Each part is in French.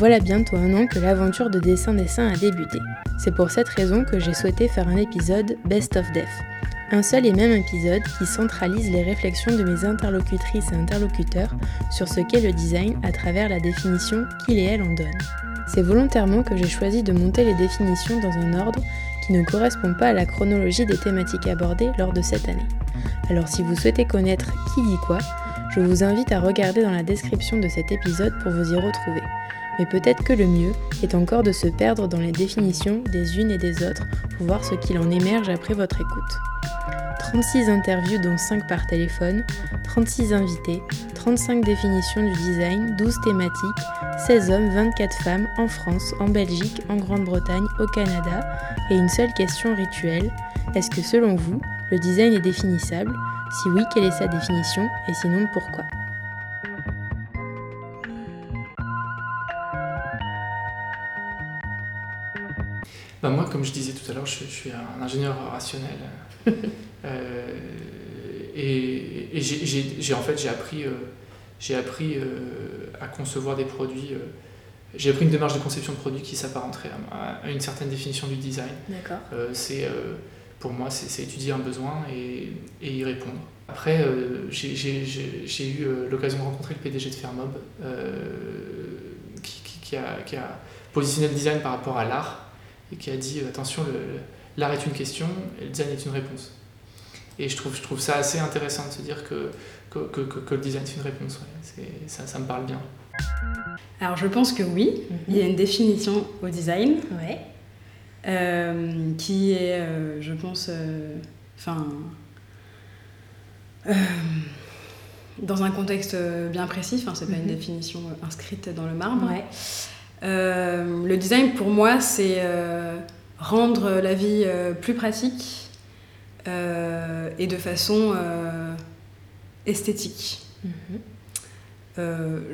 Voilà bientôt un an que l'aventure de Dessin Dessin a débuté. C'est pour cette raison que j'ai souhaité faire un épisode Best of Def. Un seul et même épisode qui centralise les réflexions de mes interlocutrices et interlocuteurs sur ce qu'est le design à travers la définition qu'il et elle en donnent. C'est volontairement que j'ai choisi de monter les définitions dans un ordre qui ne correspond pas à la chronologie des thématiques abordées lors de cette année. Alors si vous souhaitez connaître qui dit quoi, je vous invite à regarder dans la description de cet épisode pour vous y retrouver mais peut-être que le mieux est encore de se perdre dans les définitions des unes et des autres pour voir ce qu'il en émerge après votre écoute. 36 interviews dont 5 par téléphone, 36 invités, 35 définitions du design, 12 thématiques, 16 hommes, 24 femmes en France, en Belgique, en Grande-Bretagne, au Canada, et une seule question rituelle, est-ce que selon vous, le design est définissable? Si oui, quelle est sa définition? Et sinon, pourquoi? Bah, moi, comme je disais tout à l'heure, je, suis un ingénieur rationnel. Euh, et, j'ai en fait j'ai appris, euh, j'ai appris euh, à concevoir des produits. j'ai appris une démarche de conception de produits qui s'apparenterait à, à, une certaine définition du design. c'est pour moi, c'est étudier un besoin et, et y répondre. Après, j'ai eu l'occasion de rencontrer le PDG de Fermob, qui, qui, a, qui, a, positionné le design par rapport à l'art et qui a dit attention, l'art est une question et le design est une réponse. Et je trouve, je trouve ça assez intéressant de se dire que, que, que, que le design est une réponse. Ça, ça, me parle bien. Alors je pense que oui, il y a une définition au design ouais. euh, qui est, euh, je pense, euh, enfin, euh, dans un contexte bien précis, enfin, c'est pas une mhm. définition inscrite dans le marbre. Ouais. Euh, le design, pour moi, c'est euh, rendre la vie euh, plus pratique et de façon esthétique. Mhm.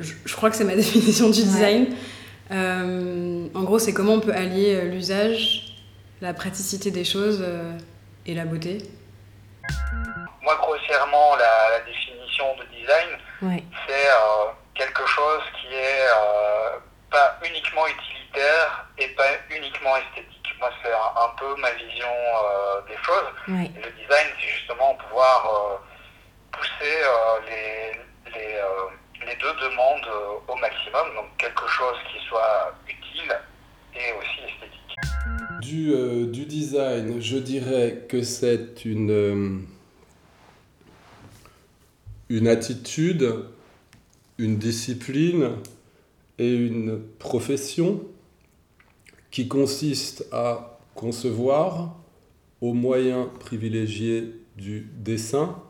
Je, crois que c'est ma définition du design. en gros, c'est comment on peut allier l'usage, la praticité des choses et la beauté. Moi, grossièrement, la, définition de design, c'est quelque chose qui est pas uniquement utilitaire et pas uniquement esthétique. Moi, c'est un, peu ma vision euh, des choses. le design, c'est justement pouvoir euh, pousser euh, les, les, les, deux demandes au maximum. Donc, quelque chose qui soit utile et aussi esthétique. Du, du design, je dirais que c'est une, une attitude, une discipline et une profession qui consiste à concevoir au moyen privilégié du dessin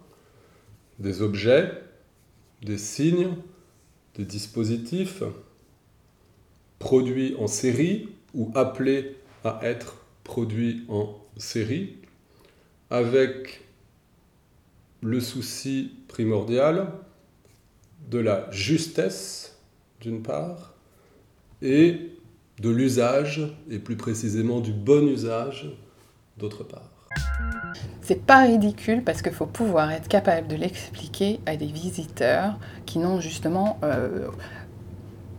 des objets, des signes, des dispositifs produits en série ou appelés à être produits en série avec le souci primordial de la justesse d'une part, et de l'usage, et plus précisément du bon usage, d'autre part. C'est pas ridicule parce qu'il faut pouvoir être capable de l'expliquer à des visiteurs qui n'ont justement euh,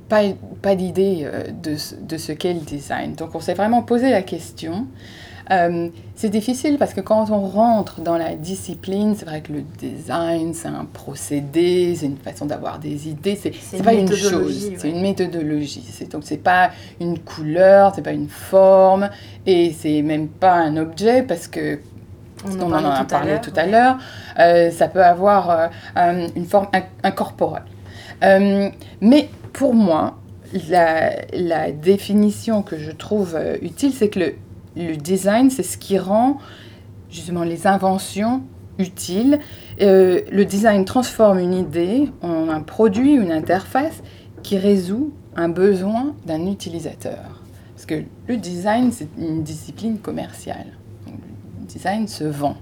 pas, pas d'idée euh, de, de, ce qu'est le design. Donc on s'est vraiment posé la question euh, c'est difficile parce que quand on rentre dans la discipline, c'est vrai que le design, c'est un procédé, c'est une façon d'avoir des idées, c'est pas une chose, c'est une méthodologie. Donc c'est pas une couleur, c'est pas une forme, et c'est même pas un objet parce que on, en, a parlé tout à l'heure, euh, ça peut avoir euh, une forme incorporelle. mais pour moi, la, la, définition que je trouve utile, c'est que le le design, c'est ce qui rend justement les inventions utiles. Euh, le design transforme une idée en un produit, une interface qui résout un besoin d'un utilisateur. Parce que le design, c'est une discipline commerciale. le design se vend.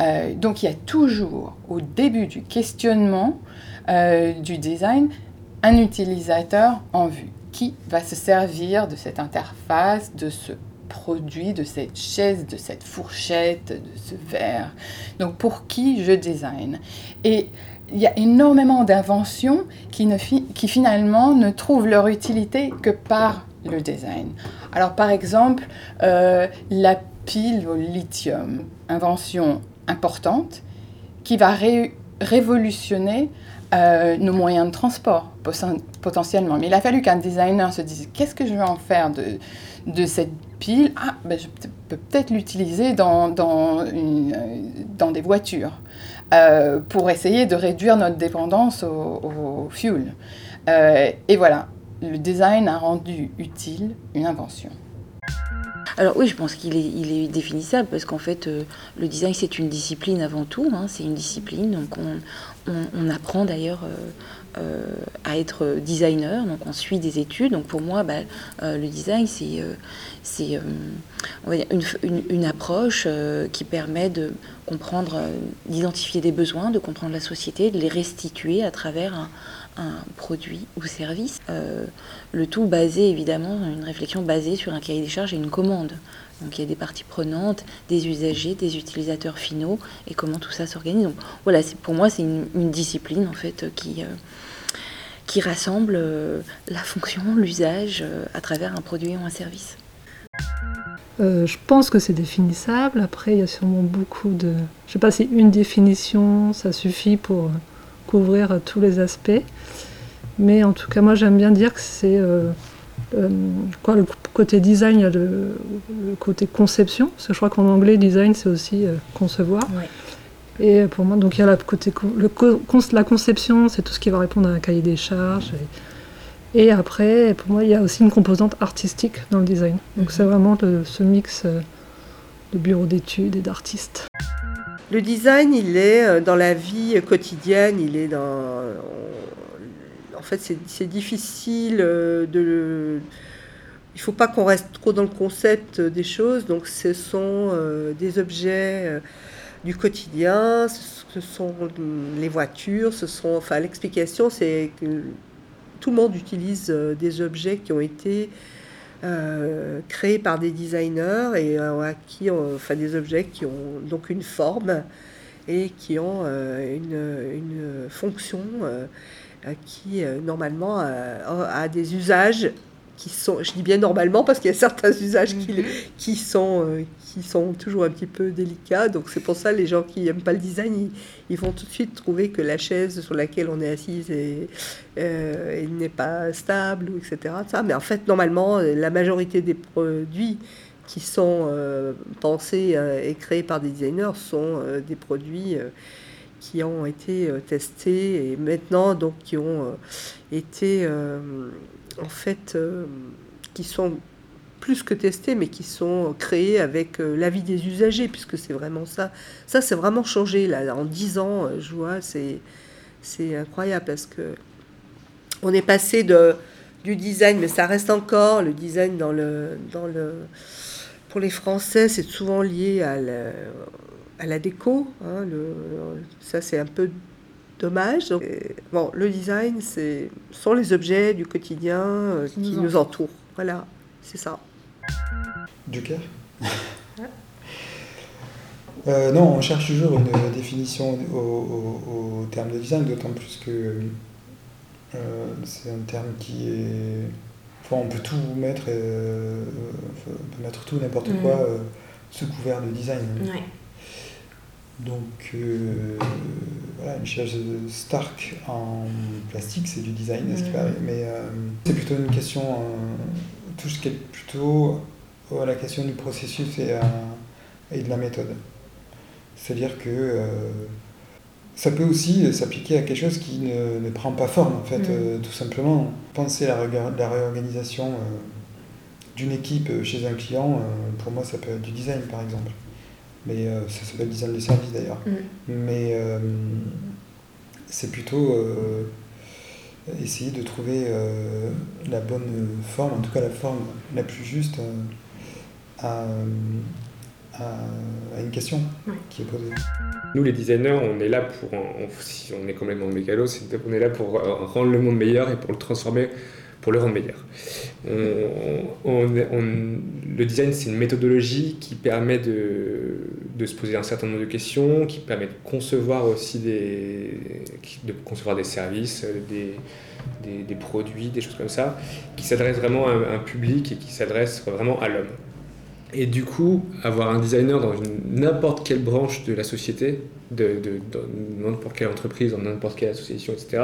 Euh, donc il y a toujours au début du questionnement euh, du design un utilisateur en vue qui va se servir de cette interface, de ce produit, de cette chaise, de cette fourchette, de ce verre. Donc pour qui je design Et il y a énormément d'inventions qui, finalement ne trouvent leur utilité que par le design. Alors par exemple, euh, la pile au lithium, invention importante qui va révolutionner euh, nos moyens de transport potentiellement. Mais il a fallu qu'un designer se dise qu'est-ce que je vais en faire de, de cette pile Ah, ben, je peux peut-être l'utiliser dans, dans, dans, des voitures euh, pour essayer de réduire notre dépendance au, fuel. Euh, et voilà, le design a rendu utile une invention. Alors oui, je pense qu'il est, définissable parce qu'en fait, euh, le design, c'est une discipline avant tout. Hein, c'est une discipline. Donc on, apprend d'ailleurs euh, euh, à être designer. Donc on suit des études. Donc pour moi, bah, le design, c'est, une, approche qui permet de comprendre, d'identifier des besoins, de comprendre la société, de les restituer à travers un, un produit ou service. Euh, le tout basé évidemment, une réflexion basée sur un cahier des charges et une commande. Donc il y a des parties prenantes, des usagers, des utilisateurs finaux et comment tout ça s'organise. Donc voilà, pour moi c'est une, discipline en fait qui, euh, qui rassemble euh, la fonction, l'usage à travers un produit ou un service. je pense que c'est définissable. Après, il y a sûrement beaucoup de. Je ne sais pas si une définition, ça suffit pour couvrir tous les aspects. Mais en tout cas, moi j'aime bien dire que c'est euh, euh, quoi, le côté design, a le, côté conception, parce que je crois qu'en anglais, design c'est aussi euh, concevoir. Et pour moi, donc il y a la, côté, le, la conception, c'est tout ce qui va répondre à un cahier des charges. Et, après, pour moi, il y a aussi une composante artistique dans le design. Donc c'est mhm. vraiment ce mix de bureau d'études et d'artistes. Le design, il est euh, dans la vie quotidienne, il est dans. En fait, c'est difficile euh, de. Il ne faut pas qu'on reste trop dans le concept des choses. Donc, ce sont euh, des objets du quotidien, ce sont les voitures, ce sont. Enfin, l'explication, c'est que tout le monde utilise des objets qui ont été euh, créés par des designers et euh, qui ont, enfin, des objets qui ont donc une forme et qui ont euh, une, une, fonction qui normalement a des usages qui sont, je dis bien normalement parce qu'il y a certains usages qui, mhm. qui, sont, euh, qui sont toujours un petit peu délicats. Donc c'est pour ça les gens qui n'aiment pas le design, ils, vont tout de suite trouver que la chaise sur laquelle on est assise est, euh, n'est pas stable, etc. Ça. Mais en fait, normalement, la majorité des produits qui sont euh, pensés et créés par des designers sont des produits qui ont été testés et maintenant donc qui ont été en fait, euh, qui sont plus que testés, mais qui sont créés avec euh, l'avis des usagers, puisque c'est vraiment ça. Ça, c'est vraiment changé, là. En dix ans, euh, je vois, c'est, c'est incroyable, parce que on est passé de, du design, mais ça reste encore, le design dans le... Dans le pour les Français, c'est souvent lié à la, déco. Hein, le, ça, c'est un peu dommage. bon, le design, c'est sont les objets du quotidien euh, qui, nous, entourent. Voilà, c'est ça. Du cœur euh, Non, on cherche toujours une définition au, terme de design, d'autant plus que euh, c'est un terme qui est. Enfin, on peut tout mettre, on peut mettre tout, n'importe mm. quoi sous couvert de design. Donc euh, voilà, une chaise Stark en plastique, c'est du design, ce qui paraît. Mais euh, c'est plutôt une question, euh, tout ce qui est plutôt à la question du processus et, et de la méthode. C'est-à-dire que ça peut aussi s'appliquer à quelque chose qui ne, ne, prend pas forme, en fait, mm. tout simplement. Penser à la, la réorganisation d'une équipe chez un client, pour moi, ça peut être du design, par exemple mais euh, ça s'appelle design de service d'ailleurs. Mm. Mais euh, c'est plutôt euh, essayer de trouver la bonne forme, en tout cas la forme la plus juste à, à, une question qui est posée. Nous, les designers, on est là pour, si on est complètement mécano, c'est on est là pour rendre le monde meilleur et pour le transformer, pour le rendre meilleur. le design, c'est une méthodologie qui permet de, se poser un certain nombre de questions, qui permet de concevoir aussi des, de concevoir des services, des, des, des produits, des choses comme ça, qui s'adressent vraiment à un public et qui s'adressent vraiment à l'homme. Et du coup, avoir un designer dans n'importe quelle branche de la société, de, n'importe quelle entreprise, dans n'importe quelle association, etc.,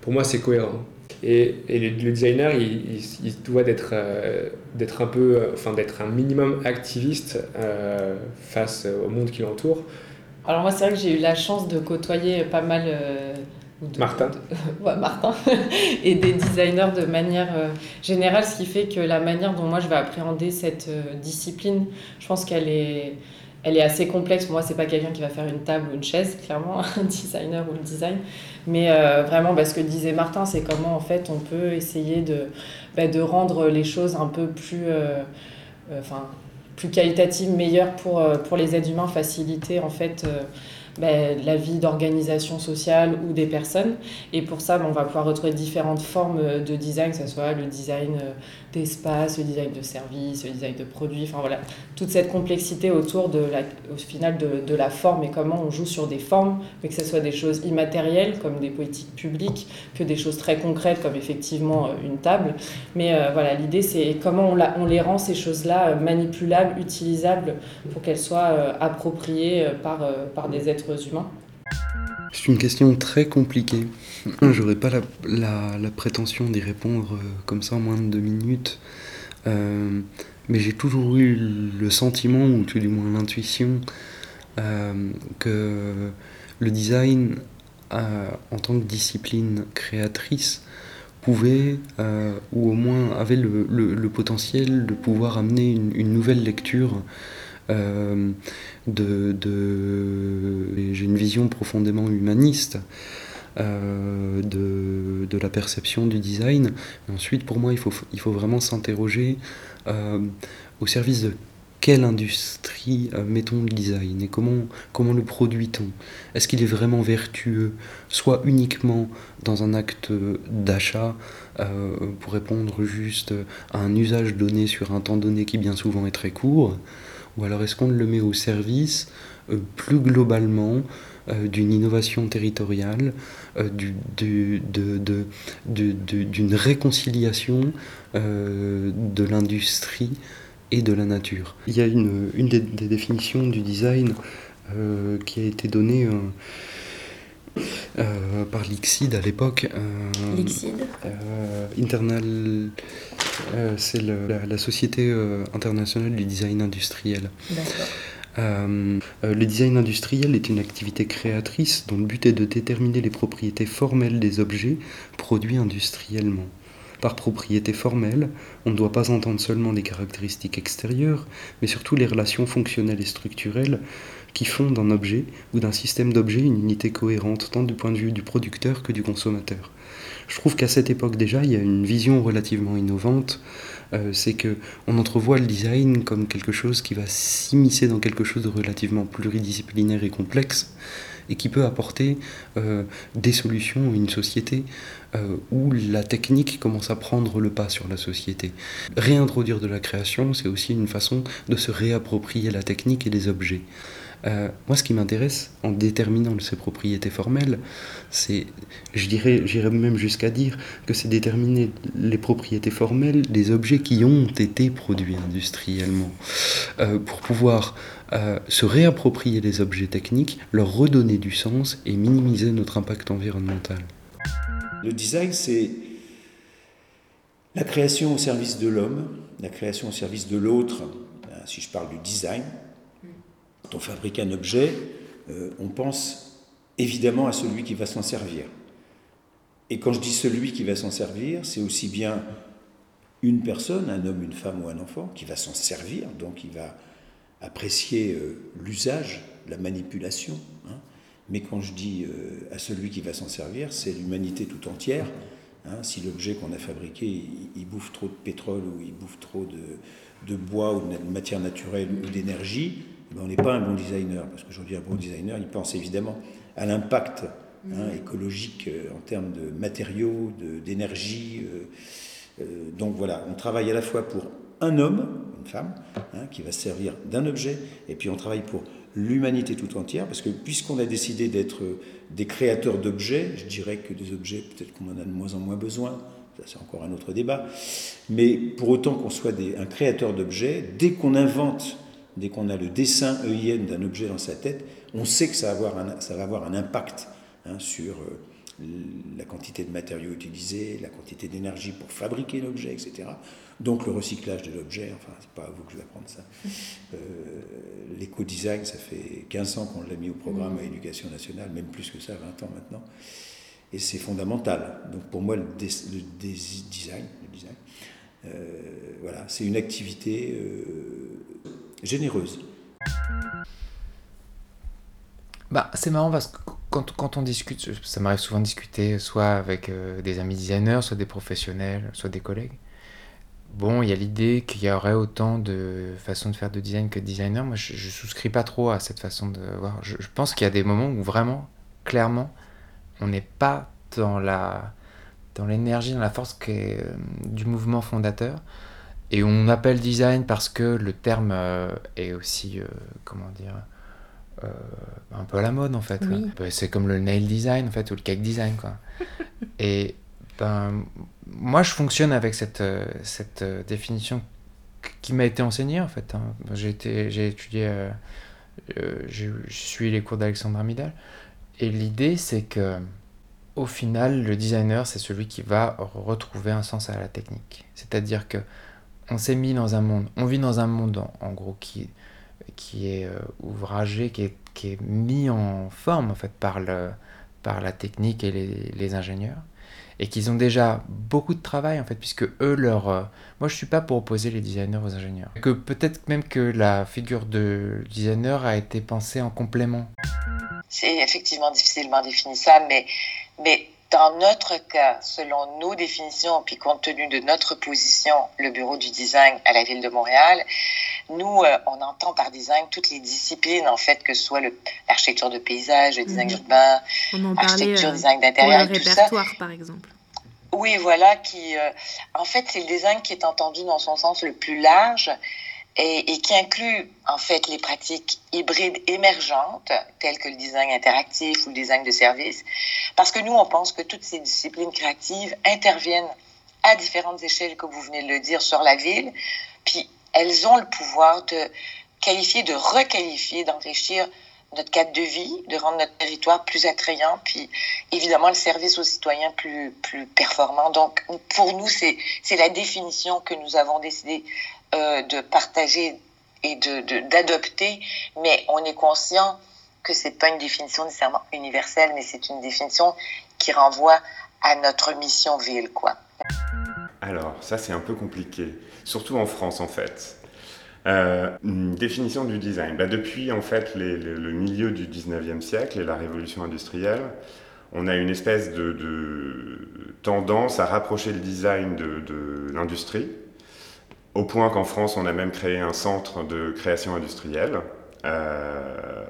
pour moi, c'est cohérent. Et, le, designer, il, doit d'être euh, d'être un peu, enfin d'être un minimum activiste euh, face au monde qui l'entoure. Alors moi, c'est vrai que j'ai eu la chance de côtoyer pas mal euh, Martin. Martin. et des designers de manière euh, générale, ce qui fait que la manière dont moi je vais appréhender cette euh, discipline, je pense qu'elle est, elle est assez complexe. Moi, c'est pas quelqu'un qui va faire une table ou une chaise, clairement, un designer ou le design. Mais euh, vraiment, parce ce que disait Martin, c'est comment en fait on peut essayer de, bah, rendre les choses un peu plus. enfin, plus qualitatives, meilleures pour, pour les êtres humains, faciliter en fait ben, la vie d'organisation sociale ou des personnes. Et pour ça, ben, on va pouvoir retrouver différentes formes de design, que ce soit le design euh, d'espace, le design de service, le design de produits, enfin voilà, toute cette complexité autour de la, au final de, de, la forme et comment on joue sur des formes, mais que ce soit des choses immatérielles comme des politiques publiques, que des choses très concrètes comme effectivement euh, une table. Mais euh, voilà, l'idée c'est comment on, la, on, les rend ces choses-là manipulables, utilisables pour qu'elles soient appropriées par, par des êtres humains C'est une question très compliquée. J'aurais pas la, la, prétention d'y répondre euh, comme ça en moins de deux minutes. Euh, mais j'ai toujours eu le sentiment, ou tout du moins l'intuition, euh, que le design, en tant que discipline créatrice, pouvait, ou au moins avait le, le, potentiel de pouvoir amener une, une nouvelle lecture euh, j'ai une vision profondément humaniste euh, de, la perception du design. ensuite, pour moi, il faut, vraiment s'interroger euh, au service de quelle industrie mettons le design et comment, comment le produit-on? Est-ce qu'il est vraiment vertueux, soit uniquement dans un acte d'achat pour répondre juste à un usage donné sur un temps donné qui bien souvent est très court, ou alors est-ce qu'on le met au service euh, plus globalement euh, d'une innovation territoriale, euh, d'une réconciliation de l'industrie et de la nature? Il y a une, une des, définitions du design qui a été donnée par l'ICSID à l'époque. L'ICSID Internal c'est la, Société euh, internationale du design industriel. Euh, le design industriel est une activité créatrice dont le but est de déterminer les propriétés formelles des objets produits industriellement. Par propriété formelle, on ne doit pas entendre seulement les caractéristiques extérieures, mais surtout les relations fonctionnelles et structurelles qui font d'un objet ou d'un système d'objets une unité cohérente tant du point de vue du producteur que du consommateur. Je trouve qu'à cette époque déjà, il y a une vision relativement innovante. Euh, c'est que on entrevoit le design comme quelque chose qui va s'immiscer dans quelque chose de relativement pluridisciplinaire et complexe et qui peut apporter euh, des solutions à une société euh, où la technique commence à prendre le pas sur la société. Réintroduire de la création, c'est aussi une façon de se réapproprier la technique et les objets. Euh, moi, ce qui m'intéresse en déterminant ces propriétés formelles, c'est, je dirais, j'irais même jusqu'à dire que c'est déterminer les propriétés formelles des objets qui ont été produits industriellement, euh, pour pouvoir euh, se réapproprier les objets techniques, leur redonner du sens et minimiser notre impact environnemental. Le design, c'est la création au service de l'homme, la création au service de l'autre. Si je parle du design, quand on fabrique un objet, euh, on pense évidemment à celui qui va s'en servir. Et quand je dis celui qui va s'en servir, c'est aussi bien une personne, un homme, une femme ou un enfant, qui va s'en servir, donc il va apprécier euh, l'usage, la manipulation. Hein. Mais quand je dis euh, à celui qui va s'en servir, c'est l'humanité tout entière, Hein, si l'objet qu'on a fabriqué, il, bouffe trop de pétrole ou il bouffe trop de, bois ou de matière naturelle ou d'énergie, on n'est pas un bon designer. Parce qu'aujourd'hui, un bon designer, il pense évidemment à l'impact hein, écologique euh, en termes de matériaux, d'énergie. Euh, euh, donc voilà, on travaille à la fois pour un homme, une femme, hein, qui va servir d'un objet, et puis on travaille pour l'humanité tout entière, parce que puisqu'on a décidé d'être des créateurs d'objets, je dirais que des objets, peut-être qu'on en a de moins en moins besoin, ça c'est encore un autre débat, mais pour autant qu'on soit des, un créateur d'objets, dès qu'on invente, dès qu'on a le dessin EIN d'un objet dans sa tête, on sait que ça va avoir un, ça va avoir un impact hein, sur euh, la quantité de matériaux utilisés, la quantité d'énergie pour fabriquer l'objet, etc. Donc le recyclage de l'objet, enfin, c'est pas à vous que je vais apprendre ça. Euh, l'éco-design, ça fait 15 ans qu'on l'a mis au programme à l'éducation nationale, même plus que ça, 20 ans maintenant. Et c'est fondamental. Donc pour moi, le, design, le design euh, voilà, c'est une activité généreuse. Bah, c'est marrant parce que quand, quand on discute, ça m'arrive souvent de discuter soit avec des amis designers, soit des professionnels, soit des collègues bon, il y a l'idée qu'il y aurait autant de façons de faire de design que de designer. Moi, je, ne souscris pas trop à cette façon de voir. Je, pense qu'il y a des moments où vraiment, clairement, on n'est pas dans la dans l'énergie, dans la force euh, du mouvement fondateur. Et on appelle design parce que le terme euh, est aussi, euh, comment dire, un peu à la mode en fait. Bah, c'est comme le nail design en fait, ou le cake design. Quoi. Et ben, moi, je fonctionne avec cette, euh, cette euh, définition qui m'a été enseignée, en fait. Hein. J'ai étudié, euh, je suis les cours d'Alexandre Amidal. Et l'idée, c'est que, au final, le designer, c'est celui qui va retrouver un sens à la technique. C'est-à-dire que on s'est mis dans un monde, on vit dans un monde, en, gros, qui, qui est ouvragé, qui est, qui est mis en forme, en fait, par, le, par la technique et les, les ingénieurs et qu'ils ont déjà beaucoup de travail en fait, puisque eux, leur... Euh, moi, je suis pas pour opposer les designers aux ingénieurs. Que peut-être même que la figure de designer a été pensée en complément. C'est effectivement difficilement définissable, mais, mais dans notre cas, selon nos définitions, puis compte tenu de notre position, le bureau du design à la ville de Montréal, nous, euh, on entend par design toutes les disciplines, en fait, que ce soit l'architecture de paysage, le design mhm. urbain, l'architecture, euh, design d'intérieur, tout répertoire, par exemple. Oui, voilà, qui, euh, en fait, c'est le design qui est entendu dans son sens le plus large et, qui inclut en fait les pratiques hybrides émergentes telles que le design interactif ou le design de service, parce que nous on pense que toutes ces disciplines créatives interviennent à différentes échelles, comme vous venez de le dire, sur la ville, puis elles ont le pouvoir de qualifier, de requalifier, d'enrichir notre cadre de vie, de rendre notre territoire plus attrayant, puis évidemment le service aux citoyens plus, plus performant. Donc pour nous, c'est la définition que nous avons décidé euh, de partager et d'adopter, de, mais on est conscient que c'est pas une définition nécessairement universelle, mais c'est une définition qui renvoie à notre mission ville, quoi. Alors, ça c'est un peu compliqué, surtout en France en fait. Euh, une définition du design. Bah, depuis en fait le milieu du 19e siècle et la révolution industrielle, on a une espèce de, tendance à rapprocher le design de, de l'industrie au point qu'en France, on a même créé un centre de création industrielle. Euh,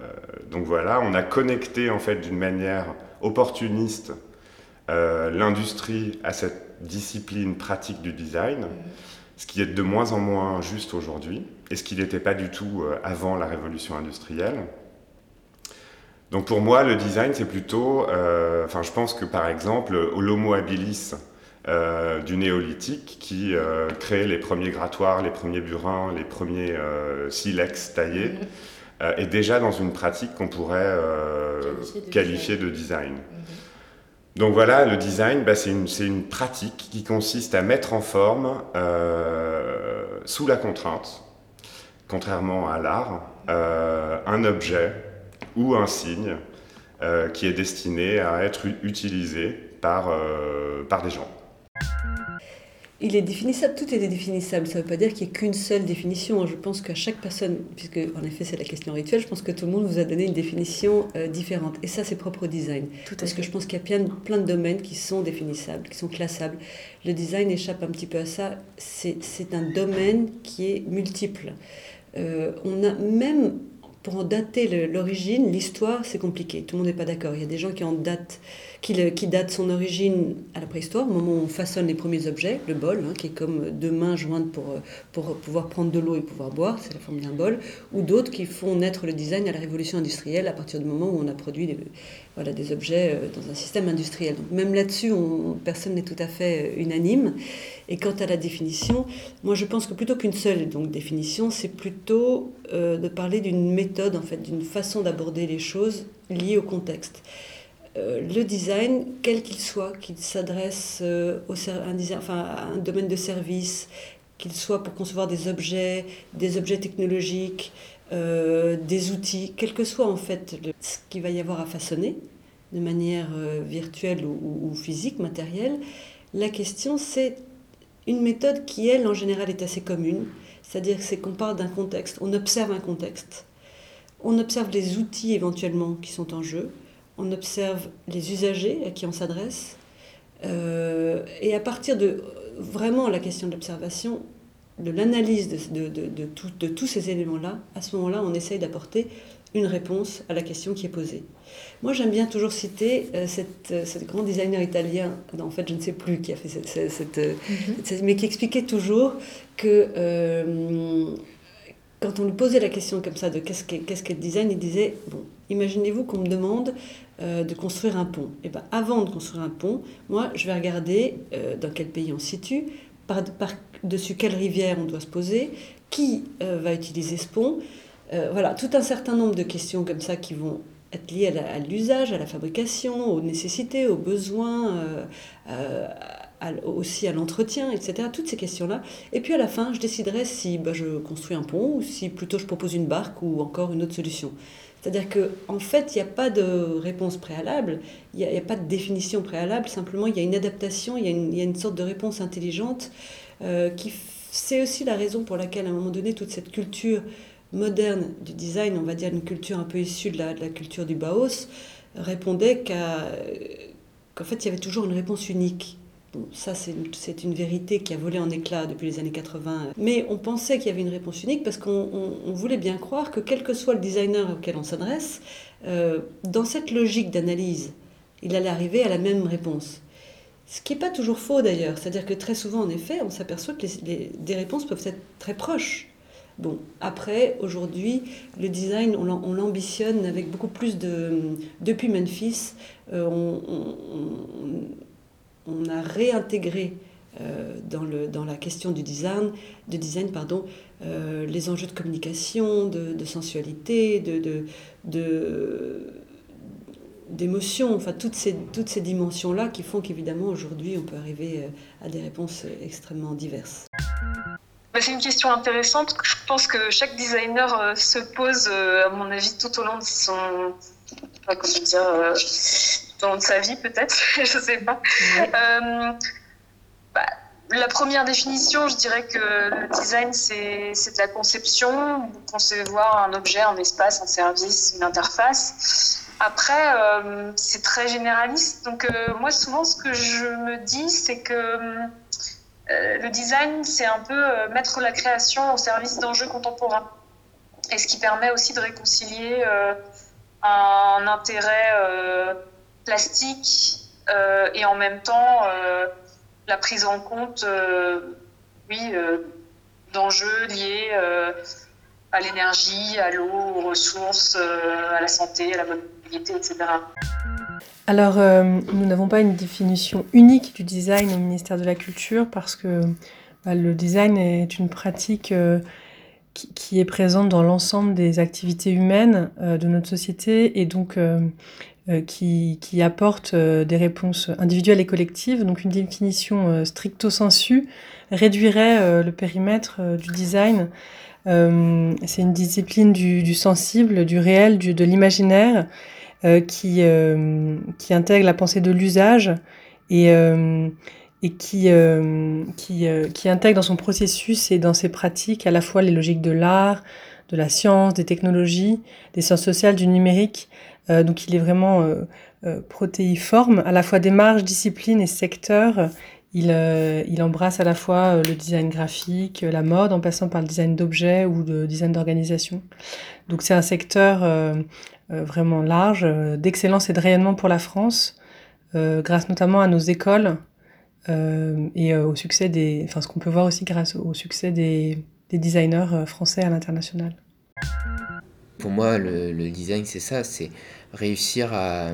donc voilà, on a connecté en fait d'une manière opportuniste euh, l'industrie à cette discipline pratique du design, ce qui est de moins en moins juste aujourd'hui, et ce qui n'était pas du tout euh, avant la révolution industrielle. Donc pour moi, le design, c'est plutôt, enfin je pense que par exemple, l'homo habilis, euh, du néolithique qui euh, crée les premiers grattoirs, les premiers burins, les premiers euh, silex taillés, mhm. est déjà dans une pratique qu'on pourrait qualifier de design. Mhm. Donc voilà, le design, bah, c'est une, une, pratique qui consiste à mettre en forme, sous la contrainte, contrairement à l'art, un objet ou un signe qui est destiné à être utilisé par, par des gens. Il est définissable, tout est définissable. Ça ne veut pas dire qu'il n'y ait qu'une seule définition. Je pense qu'à chaque personne, puisque en effet c'est la question rituelle, je pense que tout le monde vous a donné une définition euh, différente. Et ça, c'est propre au design. Tout Parce que je pense qu'il y a plein, plein de domaines qui sont définissables, qui sont classables. Le design échappe un petit peu à ça. C'est un domaine qui est multiple. Euh, on a même pour en dater l'origine, l'histoire, c'est compliqué. Tout le monde n'est pas d'accord. Il y a des gens qui en datent qui, date son origine à la préhistoire, au moment où on façonne les premiers objets, le bol, hein, qui est comme deux mains jointes pour, pour pouvoir prendre de l'eau et pouvoir boire, c'est la forme d'un bol, ou d'autres qui font naître le design à la révolution industrielle à partir du moment où on a produit des, voilà, des objets euh, dans un système industriel. Donc même là-dessus, personne n'est tout à fait euh, unanime. Et quant à la définition, moi je pense que plutôt qu'une seule donc, définition, c'est plutôt euh, de parler d'une méthode, en fait, d'une façon d'aborder les choses liées au contexte. Euh, le design, quel qu'il soit, qu'il s'adresse euh, à un domaine de service, qu'il soit pour concevoir des objets, des objets technologiques, euh, des outils, quel que soit en fait ce qu'il va y avoir à façonner de manière virtuelle ou, physique, matérielle, la question c'est une méthode qui, elle, en général, est assez commune. C'est-à-dire c'est qu'on parle d'un contexte, on observe un contexte, on observe les outils éventuellement qui sont en jeu, on observe les usagers à qui on s'adresse. Euh, et à partir de vraiment la question de l'observation, de l'analyse de, de, de, de, tous ces éléments-là, à ce moment-là, on essaye d'apporter une réponse à la question qui est posée. Moi, j'aime bien toujours citer euh, cette, euh, cette, grand designer italien, en fait, je ne sais plus qui a fait cette, mhm. mais qui expliquait toujours que quand on lui posait la question comme ça de qu'est-ce qu'est -ce le design, il disait, bon, imaginez-vous qu'on me demande euh, de construire un pont. Et eh ben, avant de construire un pont, moi, je vais regarder euh, dans quel pays on se situe, par-dessus quelle rivière on doit se poser, qui euh, va utiliser ce pont. voilà, tout un certain nombre de questions comme ça qui vont être liées à l'usage, à, la fabrication, aux nécessités, aux besoins, aussi à l'entretien, etc. Toutes ces questions-là. Et puis à la fin, je déciderai si bah, je construis un pont ou si plutôt je propose une barque ou encore une autre solution. C'est-à-dire qu'en en fait, il n'y a pas de réponse préalable, il n'y a, pas de définition préalable, simplement il y a une adaptation, il y a une, sorte de réponse intelligente euh, qui c'est aussi la raison pour laquelle à un moment donné toute cette culture moderne du design, on va dire une culture un peu issue de la, culture du Bauhaus, répondait qu'en fait il y avait toujours une réponse unique ça, c'est une, vérité qui a volé en éclats depuis les années 80. Mais on pensait qu'il y avait une réponse unique parce qu'on voulait bien croire que quel que soit le designer auquel on s'adresse, euh, dans cette logique d'analyse, il allait arriver à la même réponse. Ce qui n'est pas toujours faux d'ailleurs. C'est-à-dire que très souvent, en effet, on s'aperçoit que des réponses peuvent être très proches. Bon, après, aujourd'hui, le design, on l'ambitionne avec beaucoup plus de... Depuis Memphis, euh, on a réintégré euh, dans, le, dans la question du design, de design pardon, euh, les enjeux de communication, de, sensualité, de, d'émotion, enfin toutes ces, toutes ces dimensions-là qui font qu'évidemment aujourd'hui on peut arriver euh, à des réponses extrêmement diverses. Bah, c'est une question intéressante. Je pense que chaque designer se pose, à mon avis, tout au long de son, comment dire, dans sa vie peut-être, je sais pas. Euh, bah, la première définition, je dirais que le design, c'est de la conception, concevoir un objet, un espace, un service, une interface. Après, euh, c'est très généraliste. Donc, euh, moi, souvent, ce que je me dis, c'est que le design, c'est un peu mettre la création au service d'enjeux contemporains. Et ce qui permet aussi de réconcilier un intérêt plastique euh, et en même temps euh, la prise en compte, euh, oui, d'enjeux liés à l'énergie, à l'eau, aux ressources, à la santé, à la mobilité, etc. Alors, nous n'avons pas une définition unique du design au ministère de la Culture parce que bah, le design est une pratique qui, est présente dans l'ensemble des activités humaines de notre société et donc qui, qui apporte euh, des réponses individuelles et collectives. Donc une définition euh, stricto sensu réduirait le périmètre du design. C'est une discipline du, sensible, du réel, du, de l'imaginaire qui, intègre la pensée de l'usage et, euh, euh, qui, intègre dans son processus et dans ses pratiques à la fois les logiques de l'art, de la science, des technologies, des sciences sociales, du numérique. Euh, donc il est vraiment protéiforme, à la fois démarche, discipline et secteur. Il, il embrasse à la fois le design graphique, la mode, en passant par le design d'objets ou le design d'organisation. Donc c'est un secteur vraiment large, d'excellence et de rayonnement pour la France, grâce notamment à nos écoles euh, et euh, au succès des, enfin ce qu'on peut voir aussi grâce au succès des, des designers euh, français à l'international. Pour moi, le, le design, c'est ça, c'est réussir à,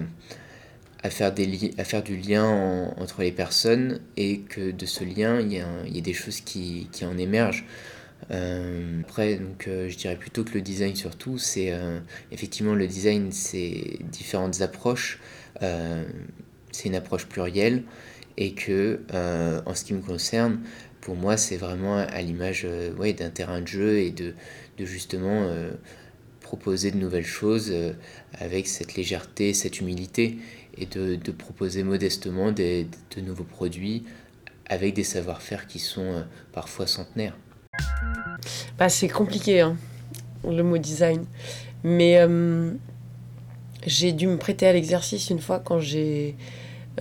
à, faire des à faire du lien entre les personnes et que de ce lien, il y y a des choses qui, qui en émergent. Euh, après, donc, je dirais plutôt que le design, surtout, c'est effectivement le design, c'est différentes approches. c'est une approche plurielle et que euh, en ce qui me concerne, pour moi, c'est vraiment à l'image euh, ouais, d'un terrain de jeu et de, de justement euh, proposer de nouvelles choses avec cette légèreté, cette humilité et de, proposer modestement des, de nouveaux produits avec des savoir-faire qui sont parfois centenaires. Bah, c'est compliqué, hein, le mot design. Mais j'ai dû me prêter à l'exercice une fois quand j'ai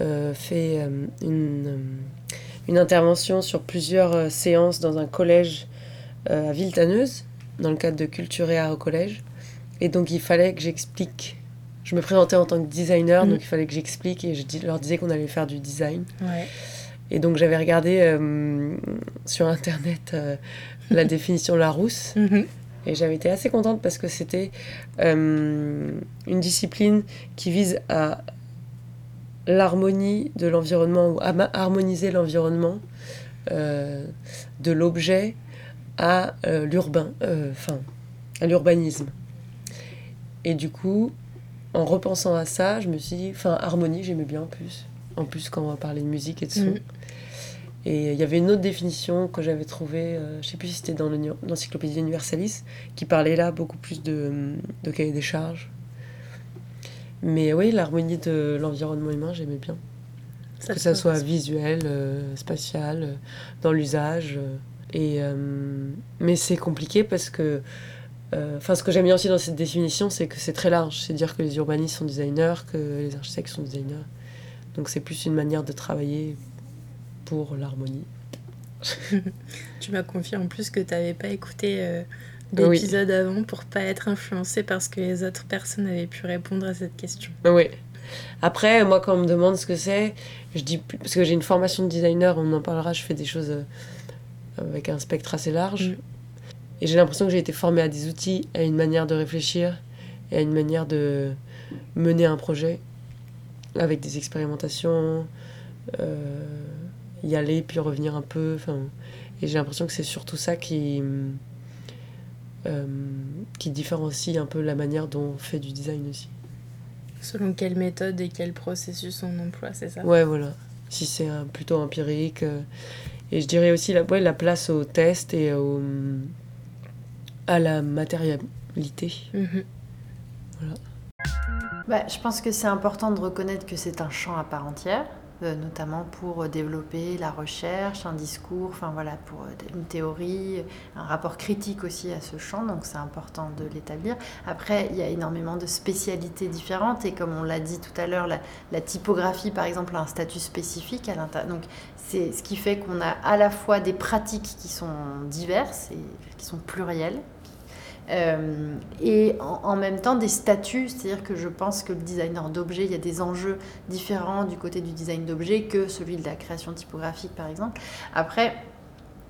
euh, fait euh, une, euh, une, intervention sur plusieurs séances dans un collège à Villetaneuse, dans le cadre de Culture et Art au collège. Et donc il fallait que j'explique. Je me présentais en tant que designer, mm. donc il fallait que j'explique et je leur disais qu'on allait faire du design. Et donc j'avais regardé sur internet la définition Larousse. Mm-hmm. Et j'avais été assez contente parce que c'était une discipline qui vise à l'harmonie de l'environnement, ou harmoniser l'environnement euh, de l'objet à euh, l'urbain, euh, enfin, à l'urbanisme. Et du coup, en repensant à ça, je me suis dit, enfin, harmonie, j'aimais bien en plus. En plus, quand on va parler de musique et de son. Mm. Et il y avait une autre définition que j'avais trouvée, je sais plus si c'était dans l'encyclopédie Universalis, qui parlait là beaucoup plus de, de cahier des charges mais oui, l'harmonie de l'environnement humain, j'aimais bien. que ça soit visuel, euh, spatial, euh, dans l'usage. Euh, et, mais c'est compliqué parce que. Enfin, ce que j'aime bien aussi dans cette définition, c'est que c'est très large. C'est dire que les urbanistes sont designers, que les architectes sont designers. Donc c'est plus une manière de travailler pour l'harmonie. tu m'as confié en plus que tu n'avais pas écouté l'épisode avant pour pas être influencé parce que les autres personnes avaient pu répondre à cette question. Oui. Après, moi, quand on me demande ce que c'est, je dis parce que j'ai une formation de designer, on en parlera, je fais des choses euh, avec un spectre assez large. Mm. Et j'ai l'impression que j'ai été formée à des outils, à une manière de réfléchir et à une manière de mener un projet avec des expérimentations, euh, y aller puis revenir un peu. Et j'ai l'impression que c'est surtout ça qui euh, qui différencie un peu la manière dont on fait du design aussi. Selon quelle méthode et quel processus on emploie, c'est ça? Ouais, voilà. Si c'est plutôt empirique. Euh, et je dirais aussi la, ouais, la place au test et au, à la matérialité. Mhm. Voilà. Bah, je pense que c'est important de reconnaître que c'est un champ à part entière. Euh, notamment pour euh, développer la recherche, un discours, enfin voilà, pour euh, une théorie, un rapport critique aussi à ce champ, donc c'est important de l'établir. Après, il y a énormément de spécialités différentes et comme on l'a dit tout à l'heure, la, typographie par exemple a un statut spécifique à l'intérieur. Donc c'est ce qui fait qu'on a à la fois des pratiques qui sont diverses et qui sont plurielles, euh, et en, même temps des statuts, c'est-à-dire que je pense que le designer d'objets, il y a des enjeux différents du côté du design d'objets que celui de la création typographique par exemple. Après,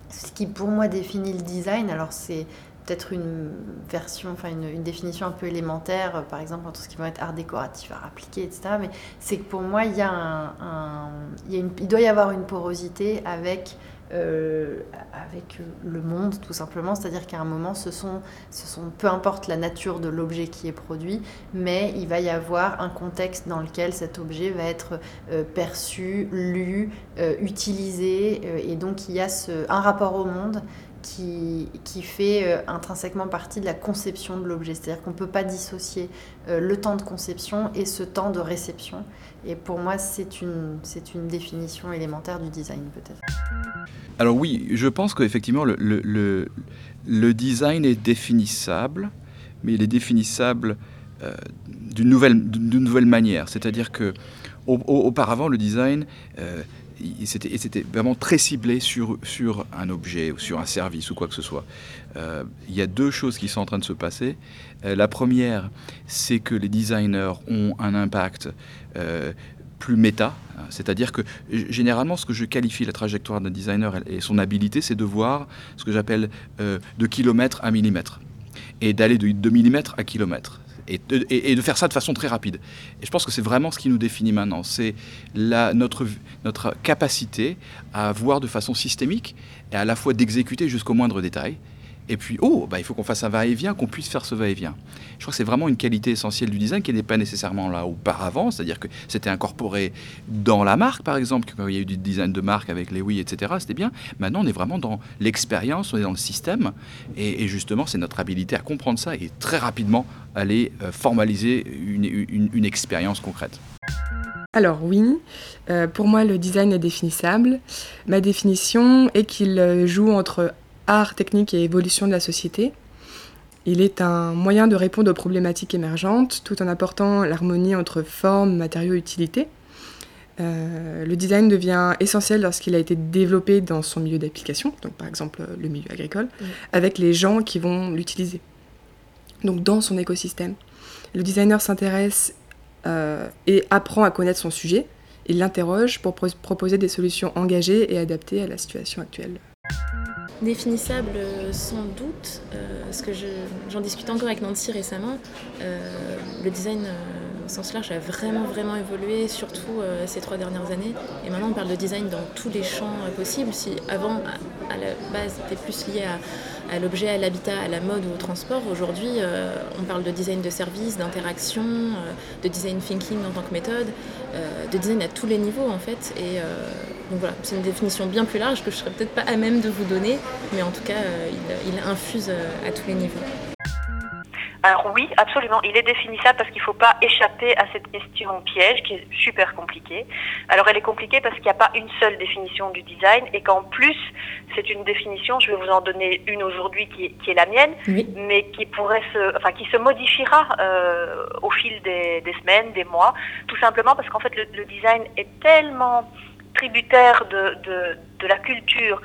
ce qui pour moi définit le design, alors c'est peut-être une version, enfin une, définition un peu élémentaire, par exemple entre ce qui va être art décoratif, art appliqué, etc. Mais c'est que pour moi, il, y a un, il, y a une, il doit y avoir une porosité avec euh, avec le monde tout simplement, c'est-à-dire qu'à un moment, ce sont, peu importe la nature de l'objet qui est produit, mais il va y avoir un contexte dans lequel cet objet va être euh, perçu, lu, euh, utilisé, et donc il y a un rapport au monde qui, qui fait euh, intrinsèquement partie de la conception de l'objet. C'est-à-dire qu'on ne peut pas dissocier euh, le temps de conception et ce temps de réception. Et pour moi, c'est une, une définition élémentaire du design peut-être. Alors oui, je pense qu'effectivement, le, le, le, design est définissable, mais il est définissable euh, d'une nouvelle, nouvelle manière. C'est-à-dire que le design, c'était vraiment très ciblé sur, un objet sur un service ou quoi que ce soit. Euh, il y a deux choses qui sont en train de se passer. Euh, la première, c'est que les designers ont un impact euh, plus méta, c'est-à-dire que généralement ce que je qualifie la trajectoire d'un designer et son habilité, c'est de voir ce que j'appelle de kilomètre à millimètre et d'aller de, de millimètre à kilomètre et de, faire ça de façon très rapide. Et je pense que c'est vraiment ce qui nous définit maintenant, c'est notre, notre capacité à voir de façon systémique et à la fois d'exécuter jusqu'au moindre détail et puis, oh, bah, il faut qu'on fasse un va-et-vient, qu'on puisse faire ce va-et-vient. Je crois que c'est vraiment une qualité essentielle du design qui n'est pas nécessairement là auparavant, c'est-à-dire que c'était incorporé dans la marque, par exemple, quand il y a eu du design de marque avec les oui, etc., c'était bien. Maintenant, on est vraiment dans l'expérience, on est dans le système, et, justement, c'est notre habilité à comprendre ça et très rapidement aller euh, formaliser une, expérience concrète. Alors oui, euh, pour moi le design est définissable. Ma définition est qu'il euh, joue entre art, technique et évolution de la société. Il est un moyen de répondre aux problématiques émergentes tout en apportant l'harmonie entre forme, matériaux et utilité. Euh, le design devient essentiel lorsqu'il a été développé dans son milieu d'application, donc par exemple le milieu agricole, avec les gens qui vont l'utiliser. Donc dans son écosystème. Le designer s'intéresse euh, et apprend à connaître son sujet. Il l'interroge pour proposer des solutions engagées et adaptées à la situation actuelle. Définissable euh, sans doute, euh, parce que j'en discute encore avec Nancy récemment, euh, le design au sens large a vraiment vraiment évolué, surtout ces trois dernières années. Et maintenant on parle de design dans tous les champs possibles. Si avant, à, la base, c'était plus lié à, l'objet, à l'habitat, à la mode ou au transport, aujourd'hui on parle de design de service, d'interaction, de design thinking en tant que méthode, de design à tous les niveaux en fait. Donc voilà, c'est une définition bien plus large que je ne serais peut-être pas à même de vous donner, mais en tout cas, euh, il, infuse euh, à tous les niveaux. Alors oui, absolument, il est définissable parce qu'il ne faut pas échapper à cette question piège qui est super compliquée. Alors elle est compliquée parce qu'il n'y a pas une seule définition du design et qu'en plus c'est une définition, je vais vous en donner une aujourd'hui qui, est la mienne, mais qui pourrait se, enfin qui se modifiera euh, au fil des, semaines, des mois, tout simplement parce qu'en fait le design est tellement tributaire de, de, la culture,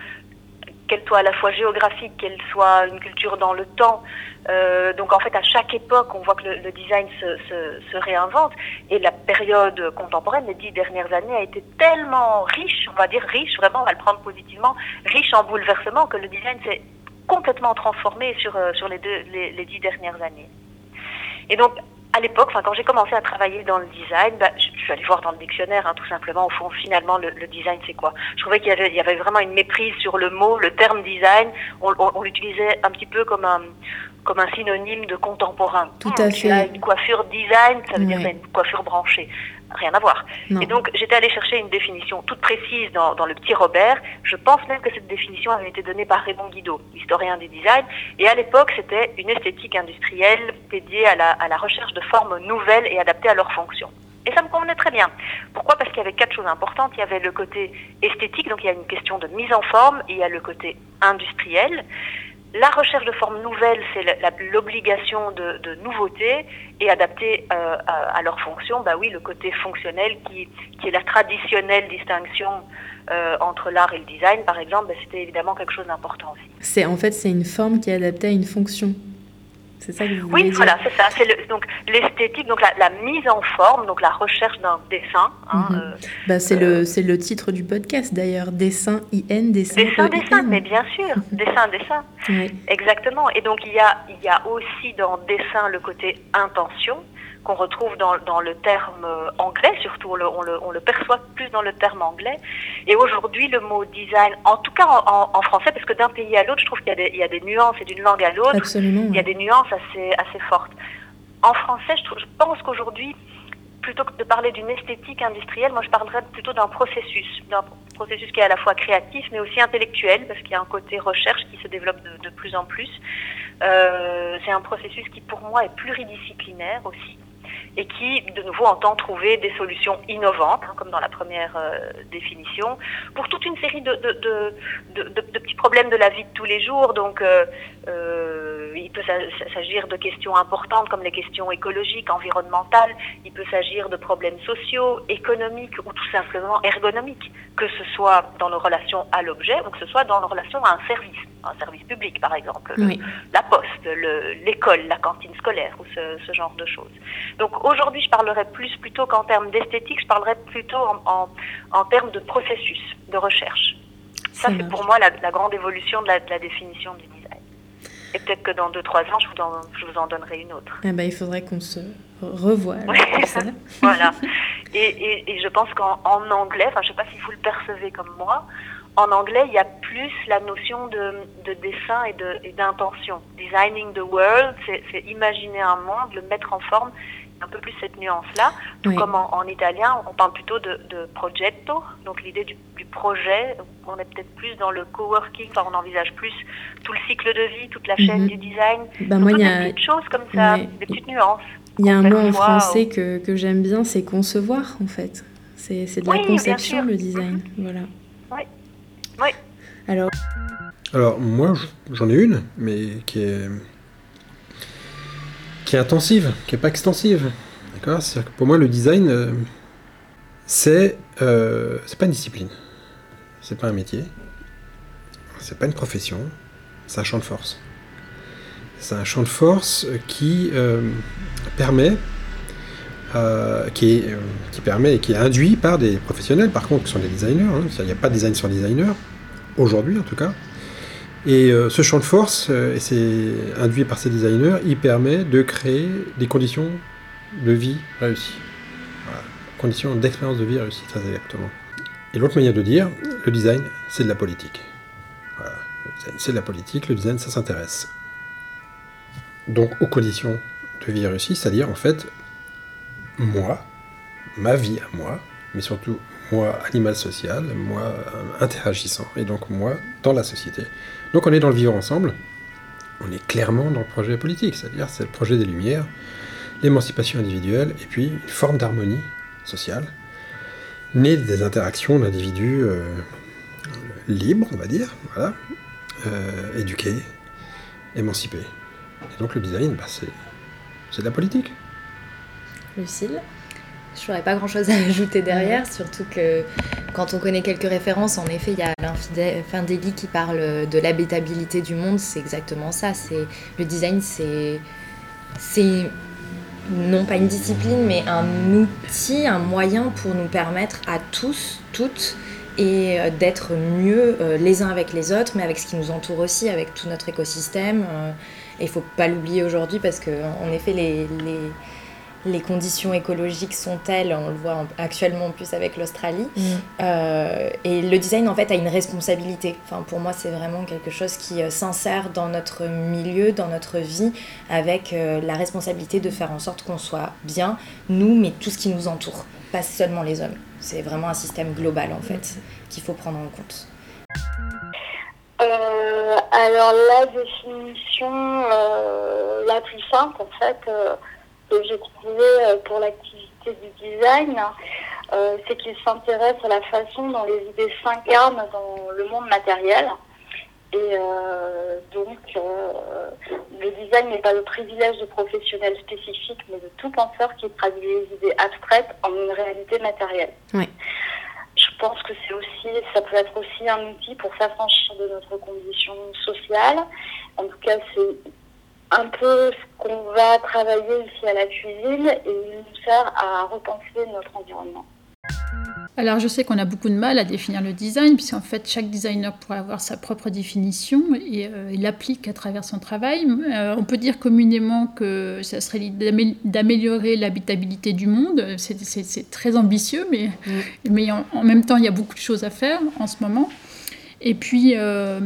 qu'elle soit à la fois géographique, qu'elle soit une culture dans le temps. Euh, donc en fait, à chaque époque, on voit que le, design se, réinvente. Et la période contemporaine, les dix dernières années, a été tellement riche, on va dire riche, vraiment, on va le prendre positivement, riche en bouleversements, que le design s'est complètement transformé sur, euh, sur les, deux, les, dix dernières années. Et donc, à l'époque, quand j'ai commencé à travailler dans le design, bah, suis allée voir dans le dictionnaire, hein, tout simplement, au fond, finalement, le, design, c'est quoi? Je trouvais qu'il y avait, y avait vraiment une méprise sur le mot, le terme design. On, l'utilisait un petit peu comme un, comme un synonyme de contemporain. Tout à fait. Une coiffure design, ça veut dire une coiffure branchée rien à voir. Et donc, j'étais allée chercher une définition toute précise dans, dans, le petit Robert. Je pense même que cette définition avait été donnée par Raymond Guido, historien du design. Et à l'époque, c'était une esthétique industrielle dédiée à la, à la recherche de formes nouvelles et adaptées à leurs fonctions. Et ça me convenait très bien. Pourquoi? Parce qu'il y avait quatre choses importantes. Il y avait le côté esthétique, donc il y a une question de mise en forme, il y a le côté industriel. La recherche de formes nouvelles, c'est l'obligation de, de, nouveauté et adapter euh, à, leur fonction, bah oui, le côté fonctionnel qui, qui est la traditionnelle distinction euh, entre l'art et le design, par exemple, bah, c'était évidemment quelque chose d'important aussi. En fait c'est une forme qui est adaptée à une fonction. C'est ça que vous Oui, voilà, c'est ça. C'est donc l'esthétique, donc la, mise en forme, donc la recherche d'un dessin. Hein, euh, bah, c'est le c'est le titre du podcast d'ailleurs, dessin IN, dessin. Dessin, dessin, mais bien sûr, dessin, dessin. Exactement. Et donc il y a il y a aussi dans dessin le côté intention qu'on retrouve dans, dans, le terme euh, anglais, surtout on le, on, le, on le, perçoit plus dans le terme anglais. Et aujourd'hui, le mot design, en tout cas en, en, français, parce que d'un pays à l'autre, je trouve qu'il y, y, a des nuances et d'une langue à l'autre, il y a des nuances assez, assez fortes. En français, je, trouve, je pense qu'aujourd'hui, plutôt que de parler d'une esthétique industrielle, moi je parlerais plutôt d'un processus, d'un processus qui est à la fois créatif mais aussi intellectuel parce qu'il y a un côté recherche qui se développe de, de plus en plus. Euh, c'est un processus qui pour moi est pluridisciplinaire aussi et qui, de nouveau, entend trouver des solutions innovantes, hein, comme dans la première euh, définition, pour toute une série de, de, de, de, petits problèmes de la vie de tous les jours. Donc, euh, euh, il peut s'agir de questions importantes comme les questions écologiques, environnementales, il peut s'agir de problèmes sociaux, économiques ou tout simplement ergonomiques, que ce soit dans nos relations à l'objet ou que ce soit dans nos relations à un service un service public, par exemple, la poste, l'école, la cantine scolaire ou ce, ce, genre de choses. Donc aujourd'hui, je parlerai plus plutôt qu'en termes d'esthétique, je parlerai plutôt en, en, en, termes de processus de recherche. Ça, c'est pour moi la, la, grande évolution de la, de la définition du design. Et peut-être que dans 2-3 ans, je vous, en, je vous en donnerai une autre. Eh ben, il faudrait qu'on se revoie. voilà. Et, et, et, je pense qu'en anglais, enfin, je ne sais pas si vous le percevez comme moi, en anglais, il y a plus la notion de, de dessin et d'intention. Designing the world, c'est imaginer un monde, le mettre en forme, un peu plus cette nuance-là. Tout comme en, en, italien, on parle plutôt de, de progetto, donc l'idée du, du, projet. On est peut-être plus dans le coworking, enfin, on envisage plus tout le cycle de vie, toute la chaîne Mhm. du design. Donc, moi, il y des a- petites choses comme ça, Ouais. des petites nuances. Il y a un mot en français que, que j'aime bien, c'est concevoir en fait. C'est de la Oui, conception le design. Voilà. Oui. Oui. Alors, Alors moi j'en ai une, mais qui est qui est intensive, qui est pas extensive. D'accord? C'est-à-dire que pour moi le design euh, c'est euh, c'est pas une discipline, c'est pas un métier, c'est pas une profession, c'est un champ de force. C'est un champ de force qui euh, permet euh, qui, est, qui permet et qui est induit par des professionnels, par contre, qui sont des designers. hein. Il n'y a pas de design sans designer, aujourd'hui en tout cas. Et euh, ce champ de force, euh, et c'est induit par ces designers, il permet de créer des conditions de vie réussies. Voilà. Conditions d'expérience de vie réussie, très exactement. Et l'autre manière de dire, le design, c'est de la politique. Voilà. C'est de la politique, le design, ça s'intéresse. Donc aux conditions de vie réussies, c'est-à-dire en fait, moi, ma vie à moi, mais surtout moi, animal social, moi, euh, interagissant, et donc moi, dans la société. Donc on est dans le vivre ensemble, on est clairement dans le projet politique, c'est-à-dire c'est le projet des Lumières, l'émancipation individuelle, et puis une forme d'harmonie sociale, née des interactions d'individus euh, libres, on va dire, voilà, euh, éduqués, émancipés. Et donc le design, bah, c'est de la politique. Lucille? Je n'aurais pas grand-chose à ajouter derrière, surtout que quand on connaît quelques références, en effet, il y a l'infidélie qui parle de l'habitabilité du monde, c'est exactement ça. C'est le design, c'est c'est non pas une discipline, mais un outil, un moyen pour nous permettre à tous, toutes, et euh, d'être mieux euh, les uns avec les autres, mais avec ce qui nous entoure aussi, avec tout notre écosystème. euh, et il faut pas l'oublier aujourd'hui parce que, en effet, les, les les conditions écologiques sont telles, on le voit en- actuellement en plus avec l'Australie. Mm. Euh, et le design en fait a une responsabilité. Enfin, pour moi, c'est vraiment quelque chose qui euh, s'insère dans notre milieu, dans notre vie, avec euh, la responsabilité de faire en sorte qu'on soit bien, nous, mais tout ce qui nous entoure, pas seulement les hommes. C'est vraiment un système global en fait qu'il faut prendre en compte. Euh, alors la définition euh, la plus simple en fait euh, que j'ai trouvée euh, pour l'activité du design, euh, c'est qu'il s'intéresse à la façon dont les idées s'incarnent dans le monde matériel. Et euh, donc euh, le design n'est pas le privilège de professionnels spécifiques, mais de tout penseur qui traduit les idées abstraites en une réalité matérielle. Ouais. Je pense que c'est aussi, ça peut être aussi un outil pour s'affranchir de notre condition sociale. En tout cas, c'est un peu ce qu'on va travailler ici à la cuisine et il nous sert à repenser notre environnement. Alors je sais qu'on a beaucoup de mal à définir le design, puisqu'en fait chaque designer pourrait avoir sa propre définition et euh, il l'applique à travers son travail. Euh, on peut dire communément que ça serait d'améliorer l'habitabilité du monde. C'est- très ambitieux, mais, mais en, en même temps il y a beaucoup de choses à faire en ce moment. Et puis, euh,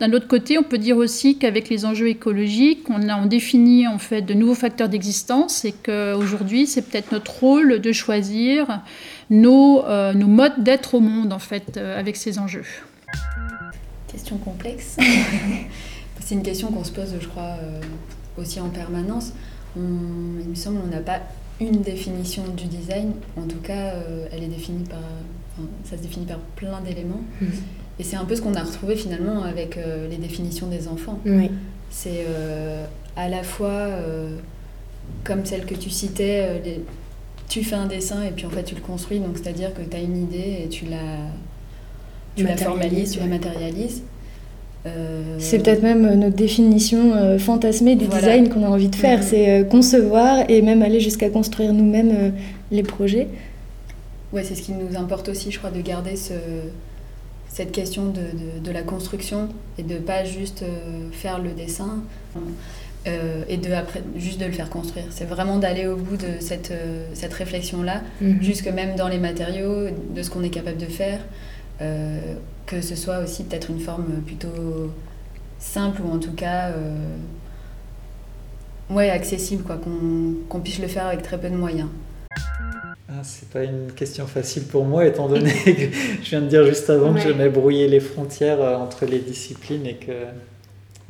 d'un autre, côté, on peut dire aussi qu'avec les enjeux écologiques, on a on définit en fait de nouveaux facteurs d'existence et qu'aujourd'hui, c'est peut-être notre rôle de choisir nos, euh, nos modes d'être au monde en fait euh, avec ces enjeux. Question complexe. c'est une question qu'on se pose, je crois, aussi en permanence. il me semble qu'on n'a pas une définition du design. En tout cas, elle est définie par, ça se définit par plein d'éléments. Mhm. Et c'est un peu ce qu'on a retrouvé finalement avec euh, les définitions des enfants. C'est euh, à la fois, euh, comme celle que tu citais, tu fais un dessin et puis en fait tu le construis, donc c'est-à-dire que tu as une idée et tu la, tu la formalises, tu la matérialises. C'est peut-être même notre définition fantasmée du design qu'on a envie de faire, c'est concevoir et même aller jusqu'à construire nous-mêmes les projets. Ouais, c'est ce qui nous importe aussi, je crois, de garder ce, cette question de, de, la construction et de pas juste euh, faire le dessin euh, et de après, juste de le faire construire. C'est vraiment d'aller au bout de cette, euh, cette réflexion-là, mhm. jusque même dans les matériaux, de ce qu'on est capable de faire, que ce soit aussi peut-être une forme plutôt simple ou en tout cas ouais, accessible, quoi, qu'on puisse le faire avec très peu de moyens. Ah, c'est pas une question facile pour moi, étant donné que je viens de dire juste avant que j'aimais brouiller les frontières euh, entre les disciplines et que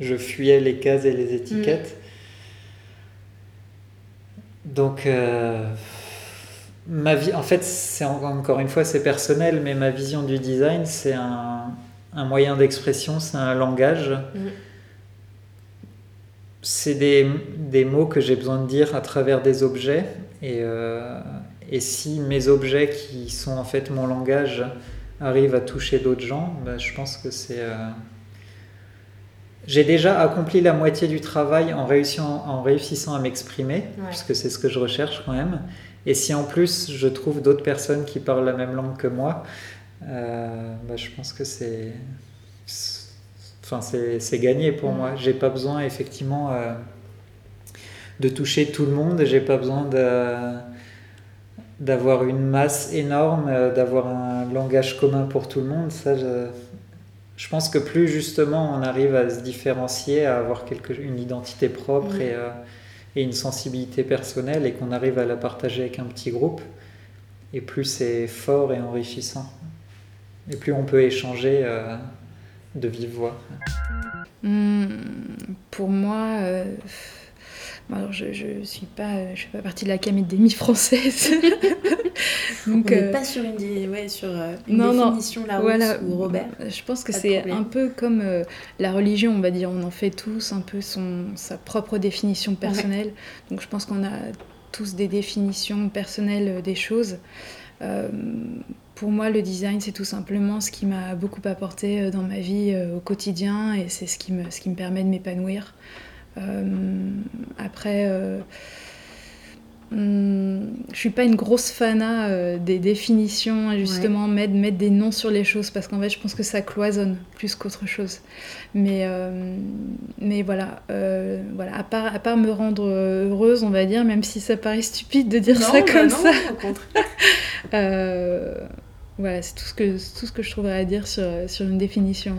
je fuyais les cases et les étiquettes. Donc, euh, ma vie, en fait, c'est encore une fois, c'est personnel, mais ma vision du design, c'est un, un, moyen d'expression, c'est un langage. C'est des, des, mots que j'ai besoin de dire à travers des objets. Et, euh, et si mes objets qui sont en fait mon langage arrivent à toucher d'autres gens, ben, je pense que c'est... Euh, j'ai déjà accompli la moitié du travail en réussissant, en réussissant à m'exprimer, puisque c'est ce que je recherche quand même. Et si en plus je trouve d'autres personnes qui parlent la même langue que moi, euh, ben, je pense que c'est... Enfin, c'est gagné pour moi. J'ai pas besoin effectivement euh, de toucher tout le monde, j'ai pas besoin de d'avoir une masse énorme, euh, d'avoir un langage commun pour tout le monde, ça, je, pense que plus justement on arrive à se différencier, à avoir quelque, une identité propre et, euh, et, une sensibilité personnelle et qu'on arrive à la partager avec un petit groupe, et plus c'est fort et enrichissant. Et plus on peut échanger euh, de vive voix. Hmm, pour moi, alors, je ne suis pas, je fais pas partie de l'académie française. Donc, On n'est euh, pas sur une, ouais, sur euh, une définition non, voilà, ou Robert. Je pense que c'est un peu comme euh, la religion, on va dire. On en fait tous un peu son, sa propre définition personnelle. Donc je pense qu'on a tous des définitions personnelles des choses. pour moi, le design, c'est tout simplement ce qui m'a beaucoup apporté dans ma vie au quotidien et c'est ce, qui me, ce qui me permet de m'épanouir. Euh, après, euh, hmm, je suis pas une grosse fana euh, des définitions et justement mettre, mettre, des noms sur les choses parce qu'en fait je pense que ça cloisonne plus qu'autre chose. Mais mais voilà voilà à part à part me rendre heureuse on va dire même si ça paraît stupide de dire ça bah comme ça. voilà c'est tout ce que tout ce que je trouverais à dire sur, sur une définition.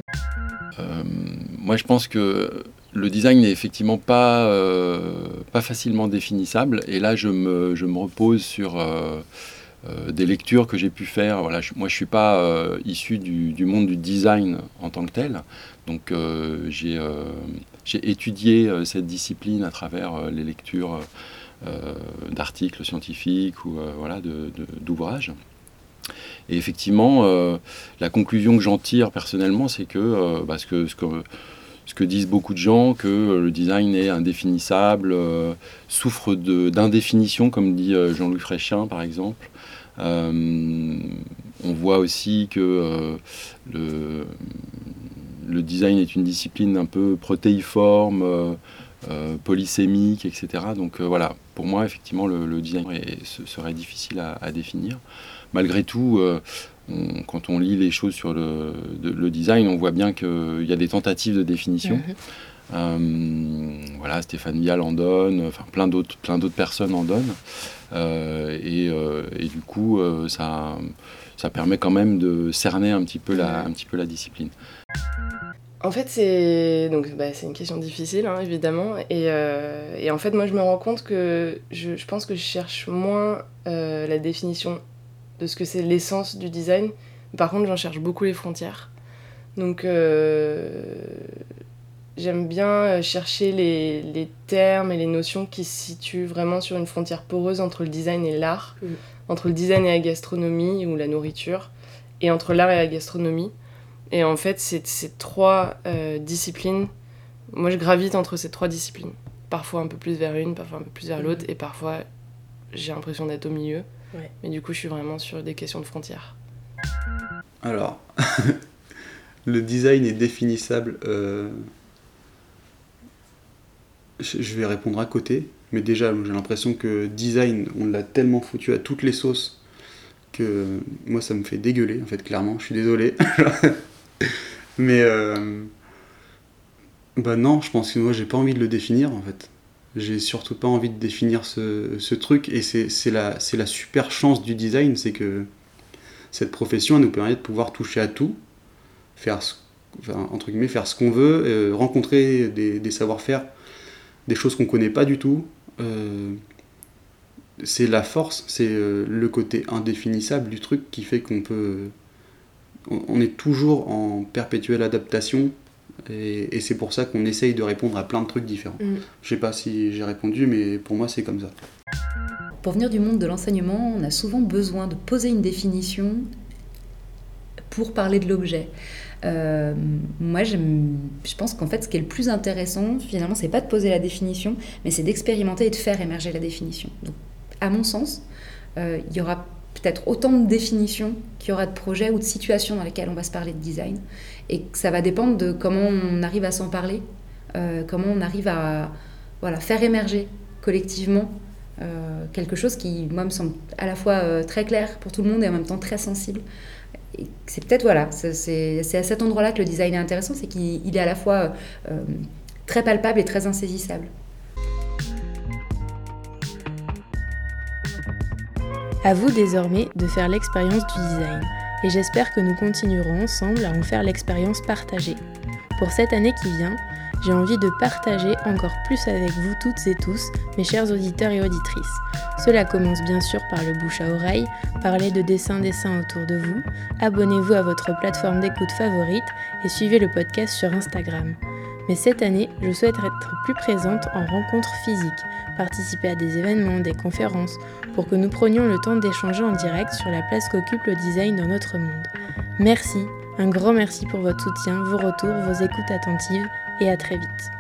Moi je pense que le design n'est effectivement pas, euh, pas facilement définissable. Et là, je me, je me repose sur euh, euh, des lectures que j'ai pu faire. Moi, je ne suis pas issu du, monde du design en tant que tel. Donc, j'ai étudié cette discipline à travers les lectures d'articles scientifiques ou voilà, d'ouvrages. Et effectivement, la conclusion que j'en tire personnellement, c'est que, parce que, ce que ce que disent beaucoup de gens, que euh, le design est indéfinissable, euh, souffre d'indéfinition, comme dit euh, Jean-Louis Fréchien par exemple. on voit aussi que le, design est une discipline un peu protéiforme, polysémique, etc. Donc voilà, pour moi, effectivement, le, design serait difficile à, définir. Malgré tout, quand on lit les choses sur le, design, on voit bien qu'il y a des tentatives de définition. Mhm. Euh, voilà, Stéphane Vial en donne, enfin plein d'autres, plein d'autres personnes en donnent. Euh, euh, et, du coup, ça, ça permet quand même de cerner un petit peu la, un petit peu la discipline. En fait, c'est donc bah, c'est une question difficile, hein, évidemment. Et, euh, et, en fait, moi, je me rends compte que je, je pense que je cherche moins euh, la définition de ce que c'est l'essence du design. Par contre, j'en cherche beaucoup les frontières. Donc, euh, j'aime bien chercher les, les, termes et les notions qui se situent vraiment sur une frontière poreuse entre le design et l'art, mmh. entre le design et la gastronomie ou la nourriture, et entre l'art et la gastronomie. Et en fait, c'est ces trois euh, disciplines, moi je gravite entre ces trois disciplines. Parfois un peu plus vers une, parfois un peu plus vers l'autre, et parfois j'ai l'impression d'être au milieu. Ouais. Mais du coup, je suis vraiment sur des questions de frontières. Alors, le design est définissable. Euh... Je vais répondre à côté, mais déjà, j'ai l'impression que design, on l'a tellement foutu à toutes les sauces que moi, ça me fait dégueuler, en fait, clairement. Je suis désolé. Mais euh, bah non, je pense que moi j'ai pas envie de le définir en fait. J'ai surtout pas envie de définir ce, ce truc et c'est la, super chance du design, c'est que cette profession nous permet de pouvoir toucher à tout, faire entre guillemets faire ce qu'on veut, euh, rencontrer des, savoir-faire, des choses qu'on connaît pas du tout. Euh, c'est la force, c'est le côté indéfinissable du truc qui fait qu'on peut on est toujours en perpétuelle adaptation et, c'est pour ça qu'on essaye de répondre à plein de trucs différents. Mm. Je sais pas si j'ai répondu, mais pour moi c'est comme ça. Pour venir du monde de l'enseignement, on a souvent besoin de poser une définition pour parler de l'objet. Euh, moi, je pense qu'en fait, ce qui est le plus intéressant, finalement, c'est pas de poser la définition, mais c'est d'expérimenter et de faire émerger la définition. Donc, à mon sens, euh, il y aura peut-être autant de définitions qu'il y aura de projets ou de situations dans lesquelles on va se parler de design. Et ça va dépendre de comment on arrive à s'en parler, euh, comment on arrive à voilà, faire émerger collectivement euh, quelque chose qui, moi, me semble à la fois euh, très clair pour tout le monde et en même temps très sensible. C'est peut-être, voilà, c'est à cet endroit-là que le design est intéressant, c'est qu'il est à la fois très palpable et très insaisissable. À vous désormais de faire l'expérience du design, et j'espère que nous continuerons ensemble à en faire l'expérience partagée. Pour cette année qui vient, j'ai envie de partager encore plus avec vous toutes et tous, mes chers auditeurs et auditrices. Cela commence bien sûr par le bouche à oreille, parler de dessin dessin autour de vous, abonnez-vous à votre plateforme d'écoute favorite et suivez le podcast sur Instagram. Mais cette année, je souhaite être plus présente en rencontres physiques, participer à des événements, des conférences, pour que nous prenions le temps d'échanger en direct sur la place qu'occupe le design dans notre monde. Merci, un grand merci pour votre soutien, vos retours, vos écoutes attentives, et à très vite.